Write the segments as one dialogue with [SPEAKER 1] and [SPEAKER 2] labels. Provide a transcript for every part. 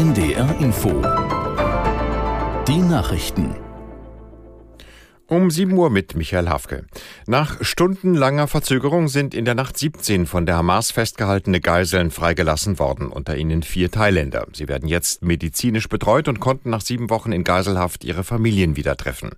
[SPEAKER 1] NDR Info. Die Nachrichten.
[SPEAKER 2] Um 7 Uhr mit Michael Hafke. Nach stundenlanger Verzögerung sind in der Nacht 17 von der Hamas festgehaltene Geiseln freigelassen worden, unter ihnen vier Thailänder. Sie werden jetzt medizinisch betreut und konnten nach sieben Wochen in Geiselhaft ihre Familien wieder treffen.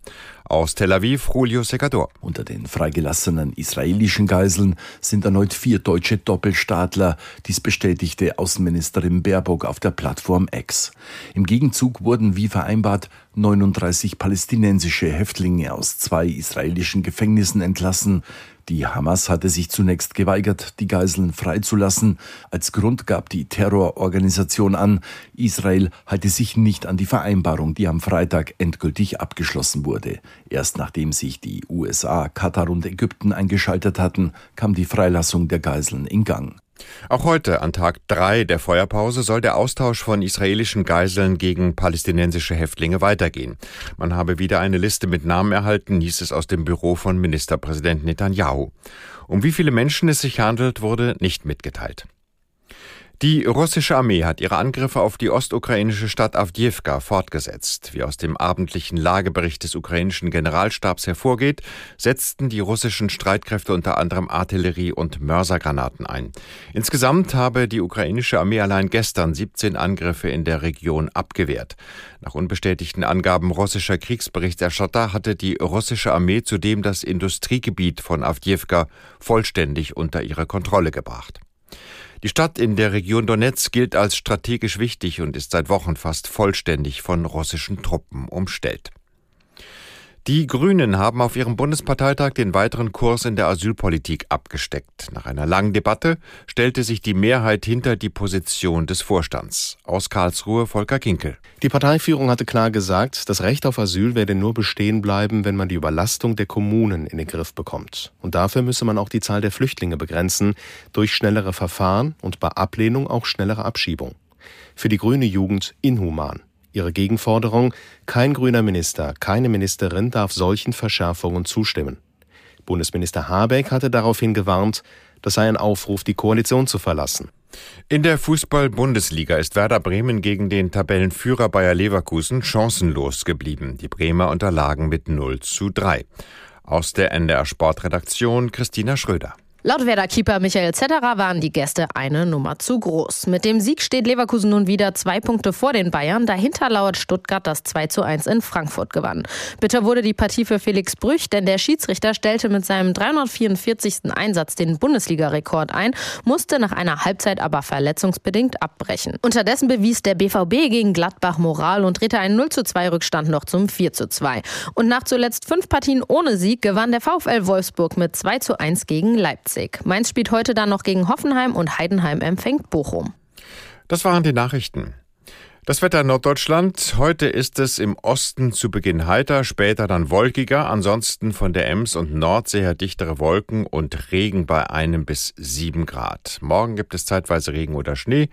[SPEAKER 2] Aus Tel Aviv, Julio Segador.
[SPEAKER 3] Unter den freigelassenen israelischen Geiseln sind erneut vier deutsche Doppelstaatler. Dies bestätigte Außenministerin Baerbock auf der Plattform X. Im Gegenzug wurden wie vereinbart 39 palästinensische Häftlinge aus zwei israelischen Gefängnissen entlassen. Die Hamas hatte sich zunächst geweigert, die Geiseln freizulassen. Als Grund gab die Terrororganisation an, Israel halte sich nicht an die Vereinbarung, die am Freitag endgültig abgeschlossen wurde. Erst nachdem sich die USA, Katar und Ägypten eingeschaltet hatten, kam die Freilassung der Geiseln in Gang.
[SPEAKER 2] Auch heute, an Tag drei der Feuerpause, soll der Austausch von israelischen Geiseln gegen palästinensische Häftlinge weitergehen. Man habe wieder eine Liste mit Namen erhalten, hieß es aus dem Büro von Ministerpräsident Netanyahu. Um wie viele Menschen es sich handelt, wurde nicht mitgeteilt. Die russische Armee hat ihre Angriffe auf die ostukrainische Stadt Avdiivka fortgesetzt. Wie aus dem abendlichen Lagebericht des ukrainischen Generalstabs hervorgeht, setzten die russischen Streitkräfte unter anderem Artillerie und Mörsergranaten ein. Insgesamt habe die ukrainische Armee allein gestern 17 Angriffe in der Region abgewehrt. Nach unbestätigten Angaben russischer Kriegsberichterstatter hatte die russische Armee zudem das Industriegebiet von Avdiivka vollständig unter ihre Kontrolle gebracht. Die Stadt in der Region Donetsk gilt als strategisch wichtig und ist seit Wochen fast vollständig von russischen Truppen umstellt. Die Grünen haben auf ihrem Bundesparteitag den weiteren Kurs in der Asylpolitik abgesteckt. Nach einer langen Debatte stellte sich die Mehrheit hinter die Position des Vorstands. Aus Karlsruhe Volker Kinkel.
[SPEAKER 4] Die Parteiführung hatte klar gesagt, das Recht auf Asyl werde nur bestehen bleiben, wenn man die Überlastung der Kommunen in den Griff bekommt. Und dafür müsse man auch die Zahl der Flüchtlinge begrenzen, durch schnellere Verfahren und bei Ablehnung auch schnellere Abschiebung. Für die grüne Jugend inhuman. Ihre Gegenforderung, kein grüner Minister, keine Ministerin darf solchen Verschärfungen zustimmen. Bundesminister Habeck hatte daraufhin gewarnt, das sei ein Aufruf, die Koalition zu verlassen.
[SPEAKER 2] In der Fußball-Bundesliga ist Werder Bremen gegen den Tabellenführer Bayer Leverkusen chancenlos geblieben. Die Bremer unterlagen mit 0 zu 3. Aus der NDR Sportredaktion Christina Schröder.
[SPEAKER 5] Laut Werder-Keeper Michael Zetterer waren die Gäste eine Nummer zu groß. Mit dem Sieg steht Leverkusen nun wieder zwei Punkte vor den Bayern. Dahinter lauert Stuttgart, das 2 zu 1 in Frankfurt gewann. Bitter wurde die Partie für Felix Brüch, denn der Schiedsrichter stellte mit seinem 344. Einsatz den Bundesliga-Rekord ein, musste nach einer Halbzeit aber verletzungsbedingt abbrechen. Unterdessen bewies der BVB gegen Gladbach Moral und drehte einen 0 zu 2 Rückstand noch zum 4 zu 2. Und nach zuletzt fünf Partien ohne Sieg gewann der VfL Wolfsburg mit 2 zu 1 gegen Leipzig. Leipzig. Mainz spielt heute dann noch gegen Hoffenheim und Heidenheim empfängt Bochum.
[SPEAKER 2] Das waren die Nachrichten. Das Wetter in Norddeutschland. Heute ist es im Osten zu Beginn heiter, später dann wolkiger. Ansonsten von der Ems und Nordsee her dichtere Wolken und Regen bei einem bis sieben Grad. Morgen gibt es zeitweise Regen oder Schnee.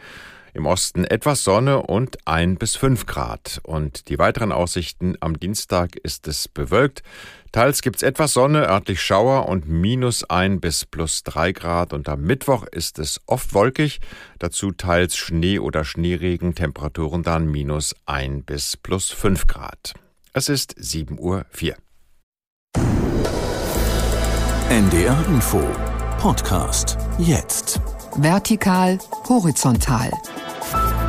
[SPEAKER 2] Im Osten etwas Sonne und ein bis fünf Grad. Und die weiteren Aussichten am Dienstag ist es bewölkt. Teils gibt's etwas Sonne, örtlich Schauer und minus ein bis plus drei Grad. Und am Mittwoch ist es oft wolkig. Dazu teils Schnee oder Schneeregen, Temperaturen dann minus ein bis plus fünf Grad. Es ist sieben Uhr. vier.
[SPEAKER 1] NDR Info Podcast jetzt.
[SPEAKER 6] Vertikal, horizontal.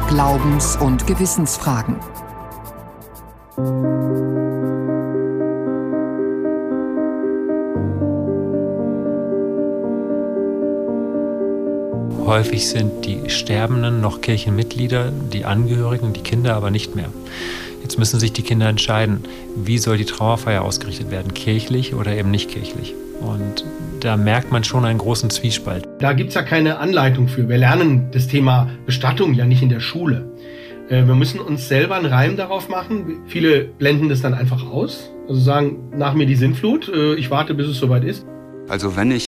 [SPEAKER 6] Glaubens- und Gewissensfragen.
[SPEAKER 7] Häufig sind die Sterbenden noch Kirchenmitglieder, die Angehörigen, die Kinder aber nicht mehr. Jetzt müssen sich die Kinder entscheiden, wie soll die Trauerfeier ausgerichtet werden, kirchlich oder eben nicht kirchlich. Und da merkt man schon einen großen Zwiespalt.
[SPEAKER 8] Da gibt es ja keine Anleitung für. Wir lernen das Thema Bestattung ja nicht in der Schule. Äh, wir müssen uns selber einen Reim darauf machen. Viele blenden das dann einfach aus. Also sagen, nach mir die Sinnflut, äh, ich warte, bis es soweit ist.
[SPEAKER 9] Also wenn ich